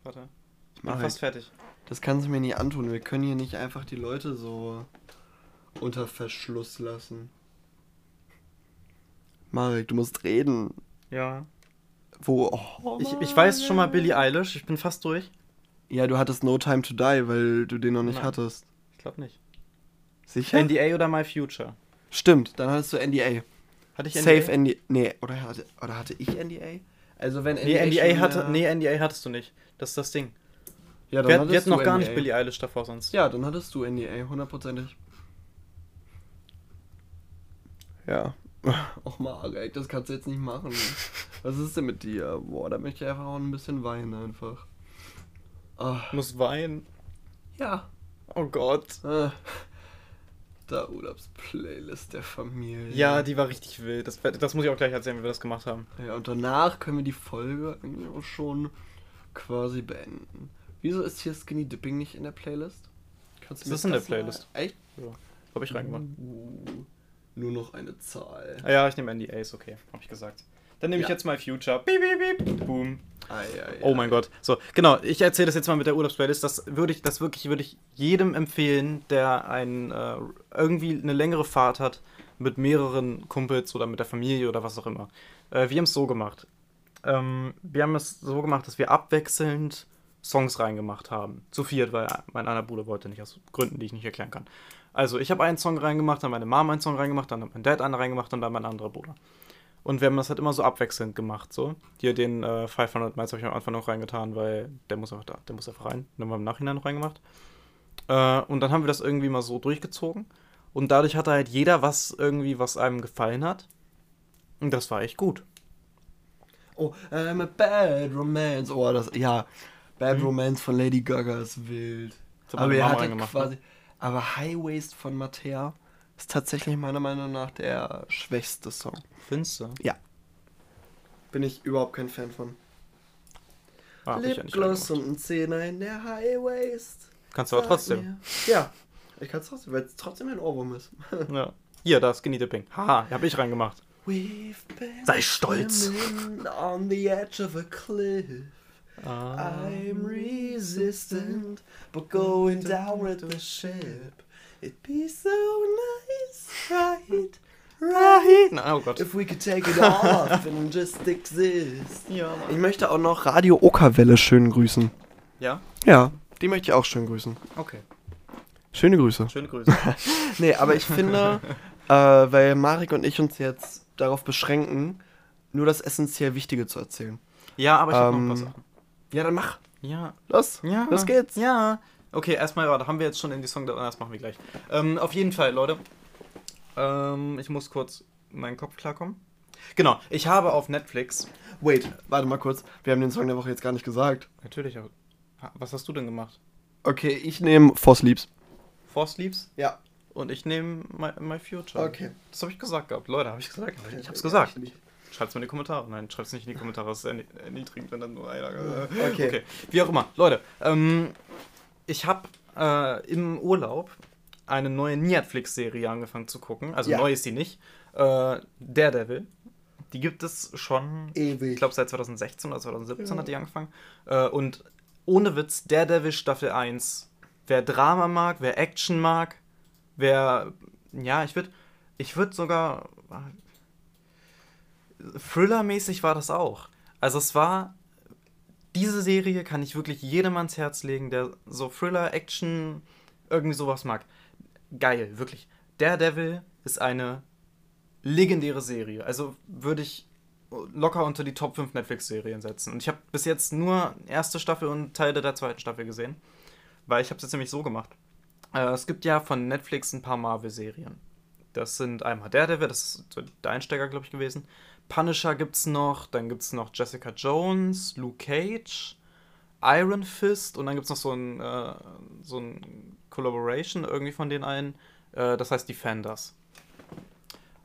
Warte. Ich bin Marek, fast fertig. Das kannst du mir nie antun. Wir können hier nicht einfach die Leute so unter Verschluss lassen. Marek, du musst reden. Ja. Wo? Oh, ich, ich weiß schon mal Billie Eilish, ich bin fast durch. Ja, du hattest No Time to Die, weil du den noch nicht Nein. hattest. Ich glaube nicht. Sicher? NDA oder My Future? Stimmt, dann hattest du NDA. Hatte ich NDA? Safe NDA. Nee, oder hatte, oder hatte ich NDA? Also wenn NDA. Nee, NDA, hatte, nee, NDA hattest du nicht. Das ist das Ding. Ja, dann wir, wir hatten noch gar nicht Billie Eilish davor sonst. Ja, dann hattest du NDA, hundertprozentig. Ja. Och Marek, das kannst du jetzt nicht machen. Was ist denn mit dir? Boah, da möchte ich einfach auch ein bisschen weinen einfach. Oh. Muss weinen? Ja. Oh Gott. Ah. Der Urlaubsplaylist der Familie. Ja, die war richtig wild. Das, das muss ich auch gleich erzählen, wie wir das gemacht haben. Ja, und danach können wir die Folge eigentlich auch schon quasi beenden. Wieso ist hier Skinny Dipping nicht in der Playlist? Kannst du ist das in der Playlist? Mal? Echt? Ja. Hab ich reingemacht. Uh, nur noch eine Zahl. Ah ja, ich nehme NDAs, okay. Hab ich gesagt. Dann nehme ich ja. jetzt mal Future. Beep, beep, beep. Boom. Ei, ei, oh mein ei. Gott. So, genau, ich erzähle das jetzt mal mit der Urlaubsplaylist. Das würde ich, das wirklich, würde ich jedem empfehlen, der ein, äh, irgendwie eine längere Fahrt hat mit mehreren Kumpels oder mit der Familie oder was auch immer. Äh, wir haben es so gemacht. Ähm, wir haben es so gemacht, dass wir abwechselnd Songs reingemacht haben. Zu viert, weil mein einer Bruder wollte nicht, aus Gründen, die ich nicht erklären kann. Also, ich habe einen Song reingemacht, dann meine Mama einen Song reingemacht, dann hat mein Dad einen reingemacht und dann mein anderer Bruder. Und wir haben das halt immer so abwechselnd gemacht, so. Hier den äh, 500 Miles habe ich am Anfang noch reingetan, weil der muss auch da, der muss einfach rein. Dann haben wir im Nachhinein noch reingemacht. Äh, und dann haben wir das irgendwie mal so durchgezogen. Und dadurch hatte halt jeder was irgendwie, was einem gefallen hat. Und das war echt gut. Oh, I'm a bad romance. Oh, das, ja. Bad hm. Romance von Lady Gaga ist wild. Aber er hatte ne? quasi, ne? aber High Waist von Mattea ist tatsächlich meiner Meinung nach der schwächste Song. Findest du? Ja. Bin ich überhaupt kein Fan von. Ah, Lipgloss und ein Zehner in der High Waist. Kannst du aber trotzdem. Mir. Ja. Ich kann es trotzdem, weil es trotzdem ein Ohrwurm ist. ja. Hier, da Skinny Dipping. Haha, hab ich reingemacht. Sei stolz. On the edge of a cliff. I'm resistant, but going down with the ship. It'd be so nice, right? Right? Na, oh Gott. If we could take it off and just exist. Ja, Mann. Ich möchte auch noch Radio Ockerwelle schön grüßen. Ja? Ja, die möchte ich auch schön grüßen. Okay. Schöne Grüße. Schöne Grüße. nee, aber ich finde, äh, weil Marek und ich uns jetzt darauf beschränken, nur das essentiell Wichtige zu erzählen. Ja, aber ich ähm, habe noch was. Ja, dann mach. Ja. Los. Ja. Los geht's. Ja. Okay, erstmal, warte, haben wir jetzt schon in die Song, das machen wir gleich. Ähm, auf jeden Fall, Leute. Ähm, ich muss kurz meinen Kopf klarkommen. Genau, ich habe auf Netflix. Wait, warte mal kurz. Wir haben den Song der Woche jetzt gar nicht gesagt. Natürlich, aber. Was hast du denn gemacht? Okay, ich nehme For Sleeps. For Sleeps? Ja. Und ich nehme my, my, Future. Okay. Das habe ich gesagt gehabt. Leute, habe ich gesagt. Ich habe es gesagt. Schreibt es mir in die Kommentare. Nein, schreibt es nicht in die Kommentare. Das ist erniedrigend, wenn dann nur einer. Okay. okay. Wie auch immer. Leute, ähm, ich habe äh, im Urlaub eine neue Netflix-Serie angefangen zu gucken. Also ja. neu ist die nicht. Äh, Daredevil. Die gibt es schon, Ewig. ich glaube seit 2016 oder 2017 ja. hat die angefangen. Äh, und ohne Witz, Daredevil Staffel 1. Wer Drama mag, wer Action mag, wer, ja, ich würde ich würd sogar, Thriller-mäßig war das auch. Also es war diese Serie kann ich wirklich jedem ans Herz legen, der so Thriller, Action, irgendwie sowas mag. Geil, wirklich. Daredevil ist eine legendäre Serie. Also würde ich locker unter die Top 5 Netflix-Serien setzen. Und ich habe bis jetzt nur erste Staffel und Teile der zweiten Staffel gesehen. Weil ich habe es jetzt nämlich so gemacht. Äh, es gibt ja von Netflix ein paar Marvel-Serien. Das sind einmal Daredevil, das ist der Einsteiger, glaube ich, gewesen. Punisher gibt es noch, dann gibt es noch Jessica Jones, Luke Cage, Iron Fist und dann gibt es noch so ein, äh, so ein Collaboration irgendwie von den einen, äh, das heißt Defenders.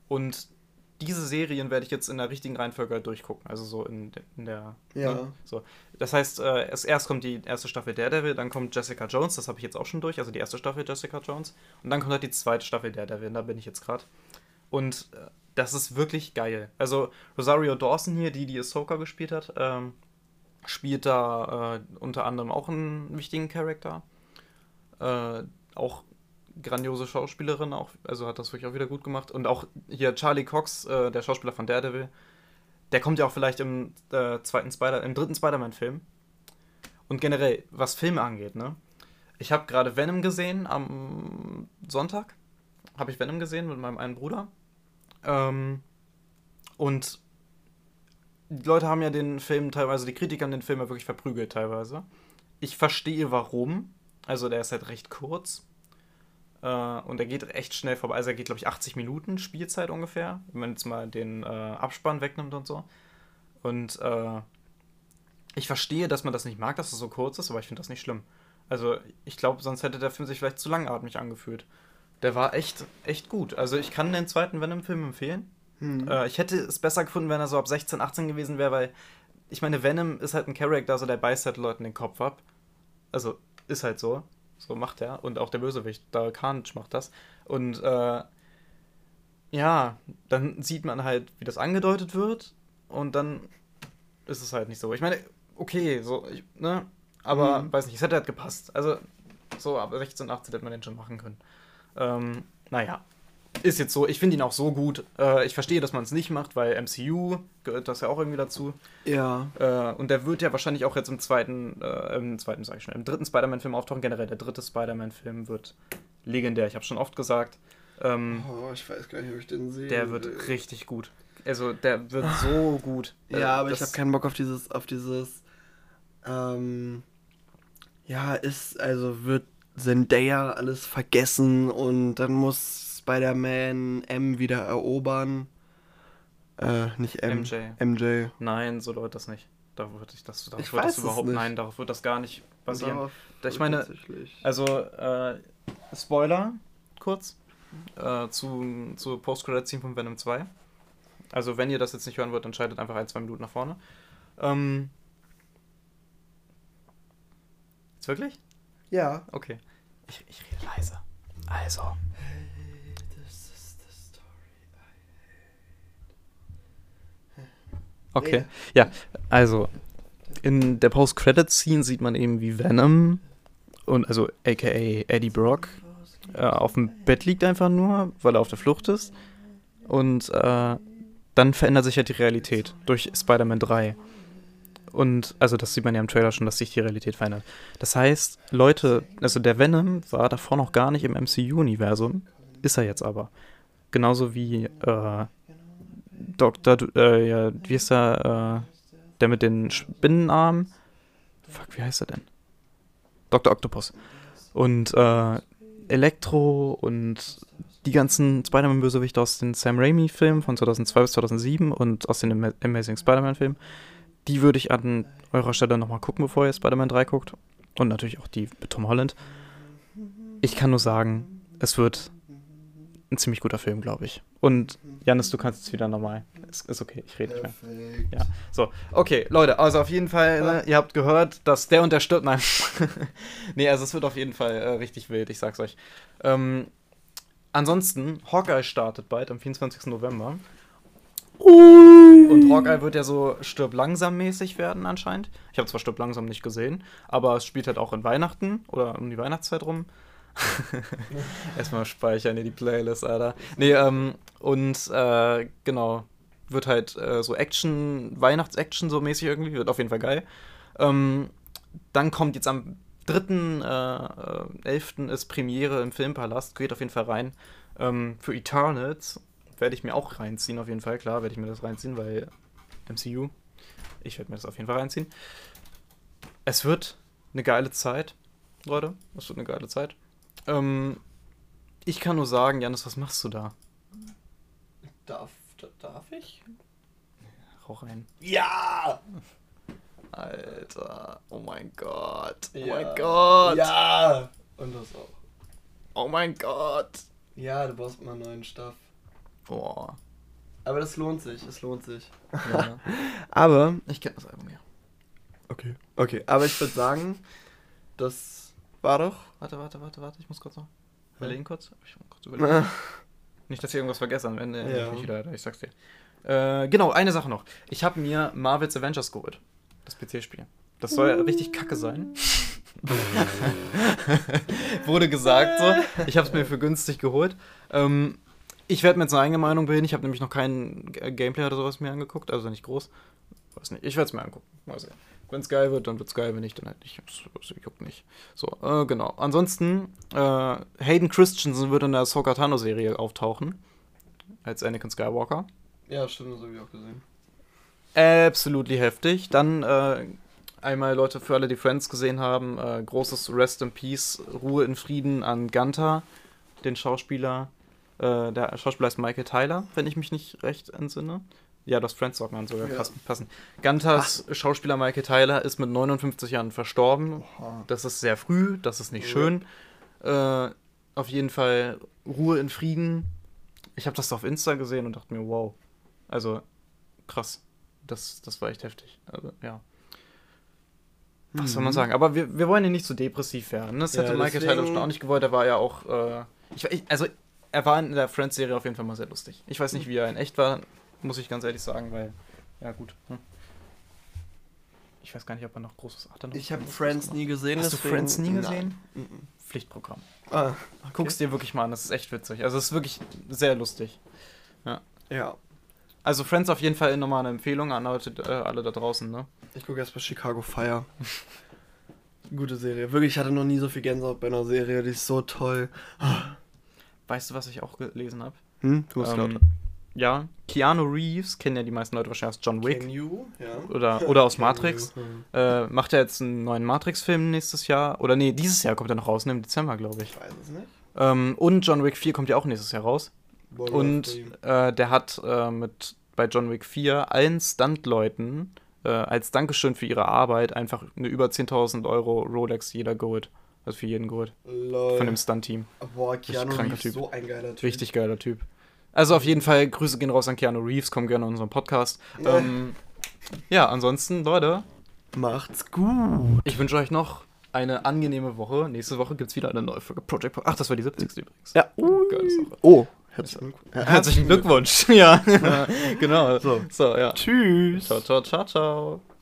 Und diese Serien werde ich jetzt in der richtigen Reihenfolge durchgucken. Also so in, in der. Ja. Ne? So. Das heißt, äh, erst, erst kommt die erste Staffel Daredevil, dann kommt Jessica Jones, das habe ich jetzt auch schon durch, also die erste Staffel Jessica Jones. Und dann kommt halt die zweite Staffel Daredevil, da bin ich jetzt gerade. Und äh, das ist wirklich geil. Also Rosario Dawson hier, die die Ahsoka gespielt hat, ähm, spielt da äh, unter anderem auch einen wichtigen Charakter. Äh, auch grandiose Schauspielerin auch, also hat das wirklich auch wieder gut gemacht. Und auch hier Charlie Cox, äh, der Schauspieler von Daredevil, der kommt ja auch vielleicht im äh, zweiten Spider, im dritten Spider-Man-Film. Und generell, was Filme angeht, ne? Ich habe gerade Venom gesehen am Sonntag. Habe ich Venom gesehen mit meinem einen Bruder. Ähm, und die Leute haben ja den Film teilweise, die Kritiker haben den Film ja wirklich verprügelt teilweise. Ich verstehe warum. Also der ist halt recht kurz. Äh, und er geht echt schnell vorbei. Also er geht, glaube ich, 80 Minuten Spielzeit ungefähr, wenn man jetzt mal den äh, Abspann wegnimmt und so. Und äh, ich verstehe, dass man das nicht mag, dass es so kurz ist, aber ich finde das nicht schlimm. Also ich glaube, sonst hätte der Film sich vielleicht zu langatmig angefühlt. Der war echt, echt gut. Also ich kann den zweiten Venom-Film empfehlen. Hm. Äh, ich hätte es besser gefunden, wenn er so ab 16, 18 gewesen wäre, weil ich meine, Venom ist halt ein Charakter, so der beißt halt Leuten den Kopf ab. Also ist halt so. So macht er. Und auch der Bösewicht, da Carnage macht das. Und äh, ja, dann sieht man halt, wie das angedeutet wird. Und dann ist es halt nicht so. Ich meine, okay, so, ich, ne? Aber mhm. weiß nicht, es hätte halt gepasst. Also, so ab 16, 18 hätte man den schon machen können. Ähm, naja, ist jetzt so. Ich finde ihn auch so gut. Äh, ich verstehe, dass man es nicht macht, weil MCU gehört das ja auch irgendwie dazu. Ja. Äh, und der wird ja wahrscheinlich auch jetzt im zweiten, äh, im zweiten, sag ich schon, im dritten Spider-Man-Film auftauchen. Generell, der dritte Spider-Man-Film wird legendär. Ich habe schon oft gesagt. Ähm, oh, ich weiß gar nicht, ob ich den sehe. Der wird richtig gut. Also, der wird so gut. Ja, aber das ich habe keinen Bock auf dieses, auf dieses, ähm, ja, ist, also wird Zendaya alles vergessen und dann muss Spider-Man M wieder erobern. Äh, nicht M. MJ. MJ. Nein, so läuft das nicht. Da würde ich das, darauf ich wird das überhaupt, nicht. nein, darauf wird das gar nicht basieren. ich meine, also, äh, Spoiler, kurz, äh, zu, zu Post-Credit-Scene von Venom 2. Also, wenn ihr das jetzt nicht hören wollt, dann schaltet einfach ein, zwei Minuten nach vorne. Ähm, jetzt wirklich? Ja. Okay. Ich, ich rede leise. Also. Okay. Ja, also in der Post-Credit-Scene sieht man eben, wie Venom und also aka Eddie Brock äh, auf dem Bett liegt einfach nur, weil er auf der Flucht ist. Und äh, dann verändert sich halt die Realität durch Spider-Man 3. Und also das sieht man ja im Trailer schon, dass sich die Realität verändert. Das heißt, Leute, also der Venom war davor noch gar nicht im MCU-Universum, ist er jetzt aber. Genauso wie äh, Dr. Äh, ja, wie ist der, äh, der mit den Spinnenarmen? Fuck, wie heißt er denn? Dr. Octopus. Und äh, Elektro und die ganzen Spider-Man-Bösewichte aus den Sam Raimi-Filmen von 2002 bis 2007 und aus den Amazing Spider-Man-Filmen, die würde ich an eurer Stelle nochmal gucken, bevor ihr Spider-Man 3 guckt. Und natürlich auch die mit Tom Holland. Ich kann nur sagen, es wird ein ziemlich guter Film, glaube ich. Und Janis, du kannst jetzt wieder normal. Ist, ist okay, ich rede nicht mehr. Ja, so. Okay, Leute, also auf jeden Fall, ne, ihr habt gehört, dass der und der stirbt. Nein. nee, also es wird auf jeden Fall äh, richtig wild, ich sag's euch. Ähm, ansonsten, Hawkeye startet bald am 24. November. Ui. Und Hawkeye wird ja so stirb langsam mäßig werden anscheinend. Ich habe zwar stirb langsam nicht gesehen, aber es spielt halt auch in Weihnachten oder um die Weihnachtszeit rum. Erstmal speichern in die Playlist, Alter. Nee, ähm, und äh, genau, wird halt äh, so Action, Weihnachts-Action so mäßig irgendwie, wird auf jeden Fall geil. Ähm, dann kommt jetzt am 3.11. Äh, ist Premiere im Filmpalast, geht auf jeden Fall rein. Ähm, für Eternals werde ich mir auch reinziehen, auf jeden Fall, klar, werde ich mir das reinziehen, weil MCU. Ich werde mir das auf jeden Fall reinziehen. Es wird eine geile Zeit, Leute. Es wird eine geile Zeit. Ähm, ich kann nur sagen, Janis, was machst du da? Darf, darf ich? Rauch rein. Ja! Alter, oh mein Gott. Oh ja. mein Gott. Ja! Und das auch. Oh mein Gott. Ja, du brauchst mal neuen Stuff. Boah. Aber das lohnt sich, es lohnt sich. Ja. Aber. ich kenne das Album ja. Okay. Okay, aber ich würde sagen, das war doch. Warte, warte, warte, warte. Ich muss kurz noch überlegen kurz. Ich muss kurz überlegen. Nicht, dass ich irgendwas vergesse am Ende. Ja. Ich wieder, ich sag's dir. Äh, genau, eine Sache noch. Ich habe mir Marvel's Avengers geholt. Das PC-Spiel. Das soll ja richtig kacke sein. Wurde gesagt so. Ich habe es mir für günstig geholt. Ähm, ich werde mir jetzt eine eigene Meinung bilden. Ich habe nämlich noch kein G- Gameplay oder sowas mir angeguckt. Also nicht groß. Weiß nicht. Ich werde es mir angucken. Mal sehen. Wenn es geil wird, dann wird es geil. Wenn nicht, dann halt nicht. Das, das juckt nicht. So, äh, genau. Ansonsten, äh, Hayden Christensen wird in der Ahsoka Tano-Serie auftauchen. Als Anakin Skywalker. ja, stimmt, das habe ich auch gesehen. Absolutely heftig. Dann äh, einmal, Leute, für alle, die Friends gesehen haben, äh, großes Rest in Peace, Ruhe in Frieden an Gunther, den Schauspieler. Äh, der Schauspieler ist Michael Tyler, wenn ich mich nicht recht entsinne. Ja, das Friends sagt man sogar Ja. passen. passen. Gunters Schauspieler Michael Tyler ist mit 59 Jahren verstorben. Das ist sehr früh, das ist nicht Ja. schön. Äh, auf jeden Fall Ruhe in Frieden. Ich habe das auf Insta gesehen und dachte mir, wow. Also, krass. Das, das war echt heftig. Also, ja. Was soll man sagen? Aber wir, wir wollen ja nicht so depressiv werden. ne? Das Ja, hätte Michael deswegen- Tyler bestimmt auch nicht gewollt. Er war ja auch. Äh, ich, ich, also, er war in der Friends-Serie auf jeden Fall mal sehr lustig. Ich weiß nicht, wie er in echt war, muss ich ganz ehrlich sagen, weil. Ja, gut. Hm. Ich weiß gar nicht, ob er noch großes. Hat er noch Ich habe Friends nie gesehen. Hast du deswegen- Friends nie Nein. gesehen? Mhm. Pflichtprogramm. Ah, Guck's dir wirklich mal an, das ist echt witzig. Also, es ist wirklich sehr lustig. ja. Also, Friends auf jeden Fall nochmal eine Empfehlung an Leute, äh, alle da draußen, ne? Ich gucke erst bei Chicago Fire. Gute Serie. Wirklich, ich hatte noch nie so viel Gänsehaut bei einer Serie. Die ist so toll. Weißt du, was ich auch gelesen habe? Hm? Du musst Ähm, lauter. Ja, Keanu Reeves, kennen ja die meisten Leute wahrscheinlich aus John Wick. Can you? Ja. Oder, oder aus Can Matrix. you, hm. Äh, macht er jetzt einen neuen Matrix-Film nächstes Jahr? Oder nee, dieses Jahr kommt er noch raus, ne? Im Dezember, glaube ich. Ich weiß es nicht. Ähm, und John Wick 4 kommt ja auch nächstes Jahr raus. Boah, Und äh, der hat äh, mit bei John Wick 4 allen Stuntleuten äh, als Dankeschön für ihre Arbeit einfach eine über 10.000 Euro Rolex jeder geholt. Also für jeden geholt. Lol. Von dem Stunt-Team. Boah, Keanu Reeves, so ein geiler Typ. Richtig geiler Typ. Also auf jeden Fall, Grüße gehen raus an Keanu Reeves, kommen gerne in unseren Podcast. Ja. Ähm, ja, ansonsten, Leute, Macht's gut. ich wünsche euch noch eine angenehme Woche. Nächste Woche gibt es wieder eine neue Folge Project Ach, das war die 70. übrigens. Ja. Ui. Geile Sache. Oh, herzlichen Glückwunsch. Ja, Herzlichen Glückwunsch. ja, genau. So. so ja. Tschüss. Ciao, ciao, ciao, ciao.